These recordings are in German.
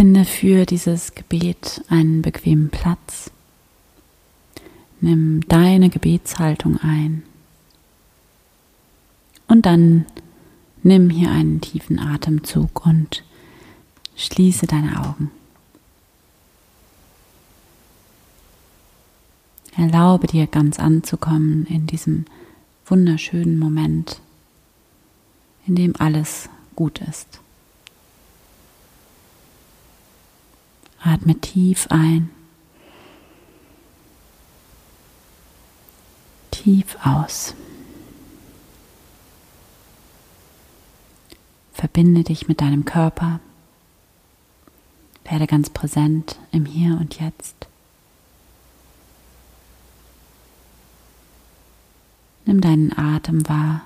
Finde für dieses Gebet einen bequemen Platz. Nimm deine Gebetshaltung ein. Und dann nimm hier einen tiefen Atemzug und schließe deine Augen. Erlaube dir ganz anzukommen in diesem wunderschönen Moment, in dem alles gut ist. Atme tief ein, tief aus. Verbinde dich mit deinem Körper. Werde ganz präsent im Hier und Jetzt. Nimm deinen Atem wahr,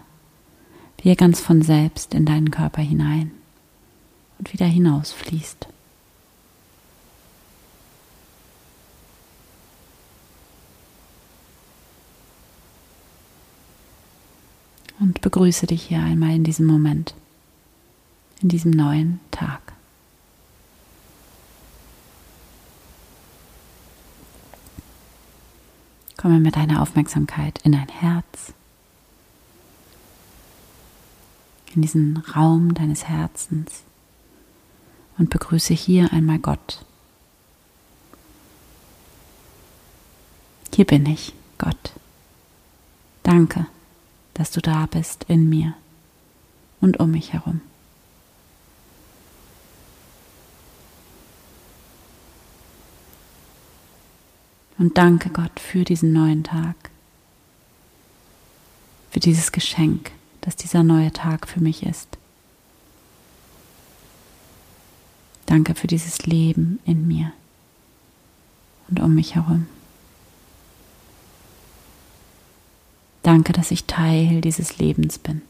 wie er ganz von selbst in deinen Körper hinein und wieder hinausfließt. Und begrüße dich hier einmal in diesem Moment in diesem neuen Tag. Komme mit deiner Aufmerksamkeit in dein Herz, in diesen Raum deines Herzens und begrüße hier einmal Gott. Hier bin ich, Gott. Danke, dass du da bist in mir und um mich herum. Und danke Gott für diesen neuen Tag, für dieses Geschenk, dass dieser neue Tag für mich ist. Danke für dieses Leben in mir und um mich herum. Danke, dass ich Teil dieses Lebens bin.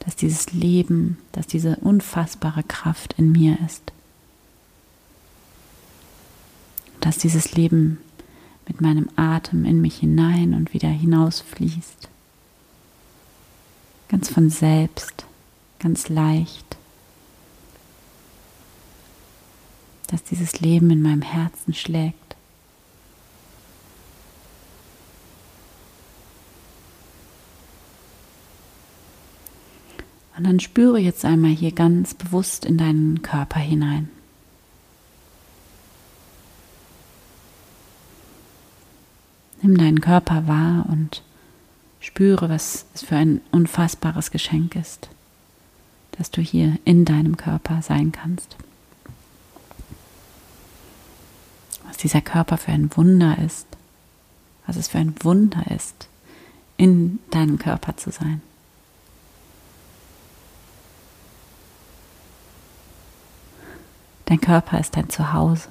Dass dieses Leben, dass diese unfassbare Kraft in mir ist. dass dieses Leben mit meinem Atem in mich hinein und wieder hinausfließt. Ganz von selbst, ganz leicht. Dass dieses Leben in meinem Herzen schlägt. Und dann spüre jetzt einmal hier ganz bewusst in deinen Körper hinein. Nimm deinen Körper wahr und spüre, was es für ein unfassbares Geschenk ist, dass du hier in deinem Körper sein kannst. Was dieser Körper für ein Wunder ist, was es für ein Wunder ist, in deinem Körper zu sein. Dein Körper ist dein Zuhause.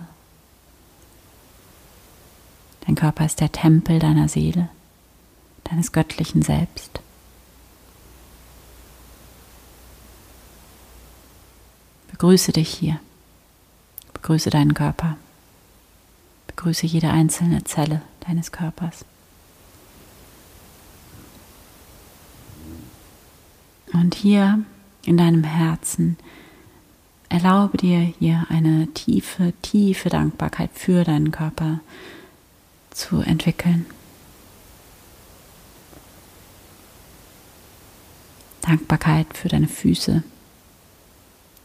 Dein Körper ist der Tempel deiner Seele, deines göttlichen Selbst. Begrüße dich hier. Begrüße deinen Körper. Begrüße jede einzelne Zelle deines Körpers. Und hier in deinem Herzen erlaube dir hier eine tiefe, tiefe Dankbarkeit für deinen Körper zu entwickeln. Dankbarkeit für deine Füße,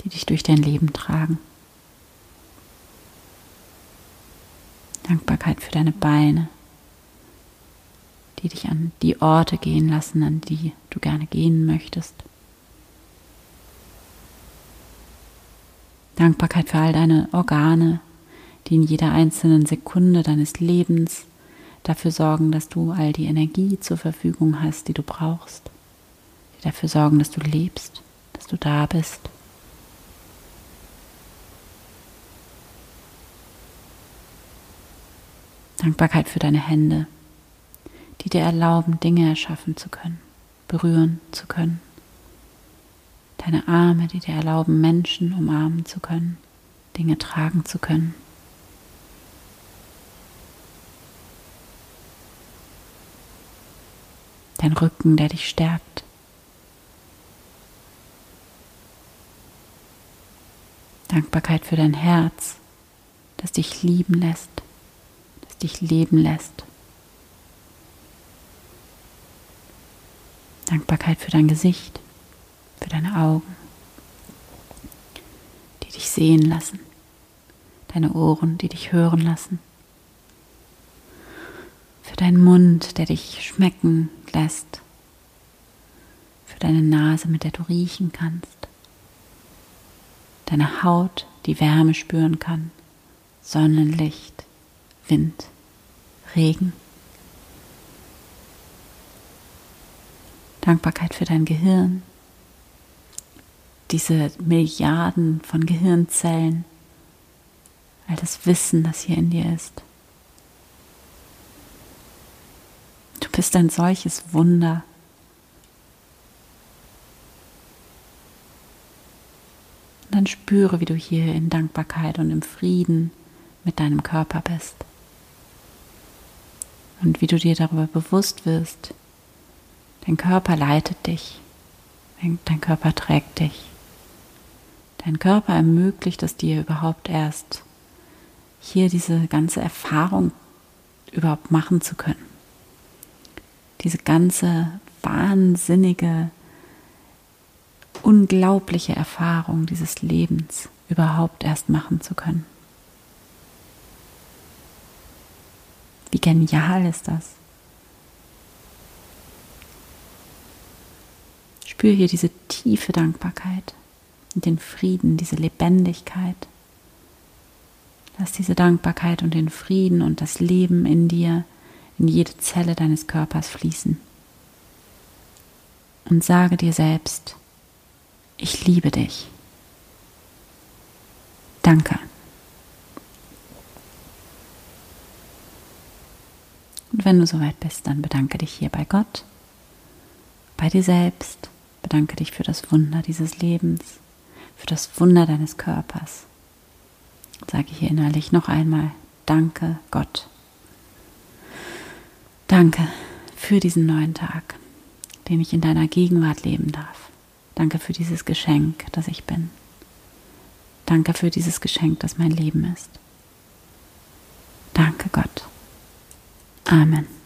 die dich durch dein Leben tragen. Dankbarkeit für deine Beine, die dich an die Orte gehen lassen, an die du gerne gehen möchtest. Dankbarkeit für all deine Organe, die in jeder einzelnen Sekunde deines Lebens dafür sorgen, dass du all die Energie zur Verfügung hast, die du brauchst, die dafür sorgen, dass du lebst, dass du da bist. Dankbarkeit für deine Hände, die dir erlauben, Dinge erschaffen zu können, berühren zu können. Deine Arme, die dir erlauben, Menschen umarmen zu können, Dinge tragen zu können. dein Rücken, der dich stärkt, Dankbarkeit für dein Herz, das dich lieben lässt, das dich leben lässt. Dankbarkeit für dein Gesicht, für deine Augen, die dich sehen lassen, deine Ohren, die dich hören lassen, für deinen Mund, der dich schmecken lässt, für deine Nase, mit der du riechen kannst, deine Haut, die Wärme spüren kann, Sonnenlicht, Wind, Regen. Dankbarkeit für dein Gehirn, diese Milliarden von Gehirnzellen, all das Wissen, das hier in dir ist. Du bist ein solches Wunder. Und dann spüre, wie du hier in Dankbarkeit und im Frieden mit deinem Körper bist. Und wie du dir darüber bewusst wirst, Dein Körper leitet dich. Dein Körper trägt dich. Dein Körper ermöglicht es dir überhaupt erst, hier diese ganze Erfahrung überhaupt machen zu können. Diese ganze wahnsinnige, unglaubliche Erfahrung dieses Lebens überhaupt erst machen zu können. Wie genial ist das? Spür hier diese tiefe Dankbarkeit und den Frieden, diese Lebendigkeit. Lass diese Dankbarkeit und den Frieden und das Leben in dir, in jede Zelle deines Körpers fließen. Und sage dir selbst, ich liebe dich. Danke. Und wenn du soweit bist, dann bedanke dich hier bei Gott, bei dir selbst Bedanke dich für das Wunder dieses Lebens, für das Wunder deines Körpers. Sage hier innerlich noch einmal, danke Gott. Danke für diesen neuen Tag, den ich in deiner Gegenwart leben darf. Danke für dieses Geschenk, das ich bin. Danke für dieses Geschenk, das mein Leben ist. Danke Gott. Amen.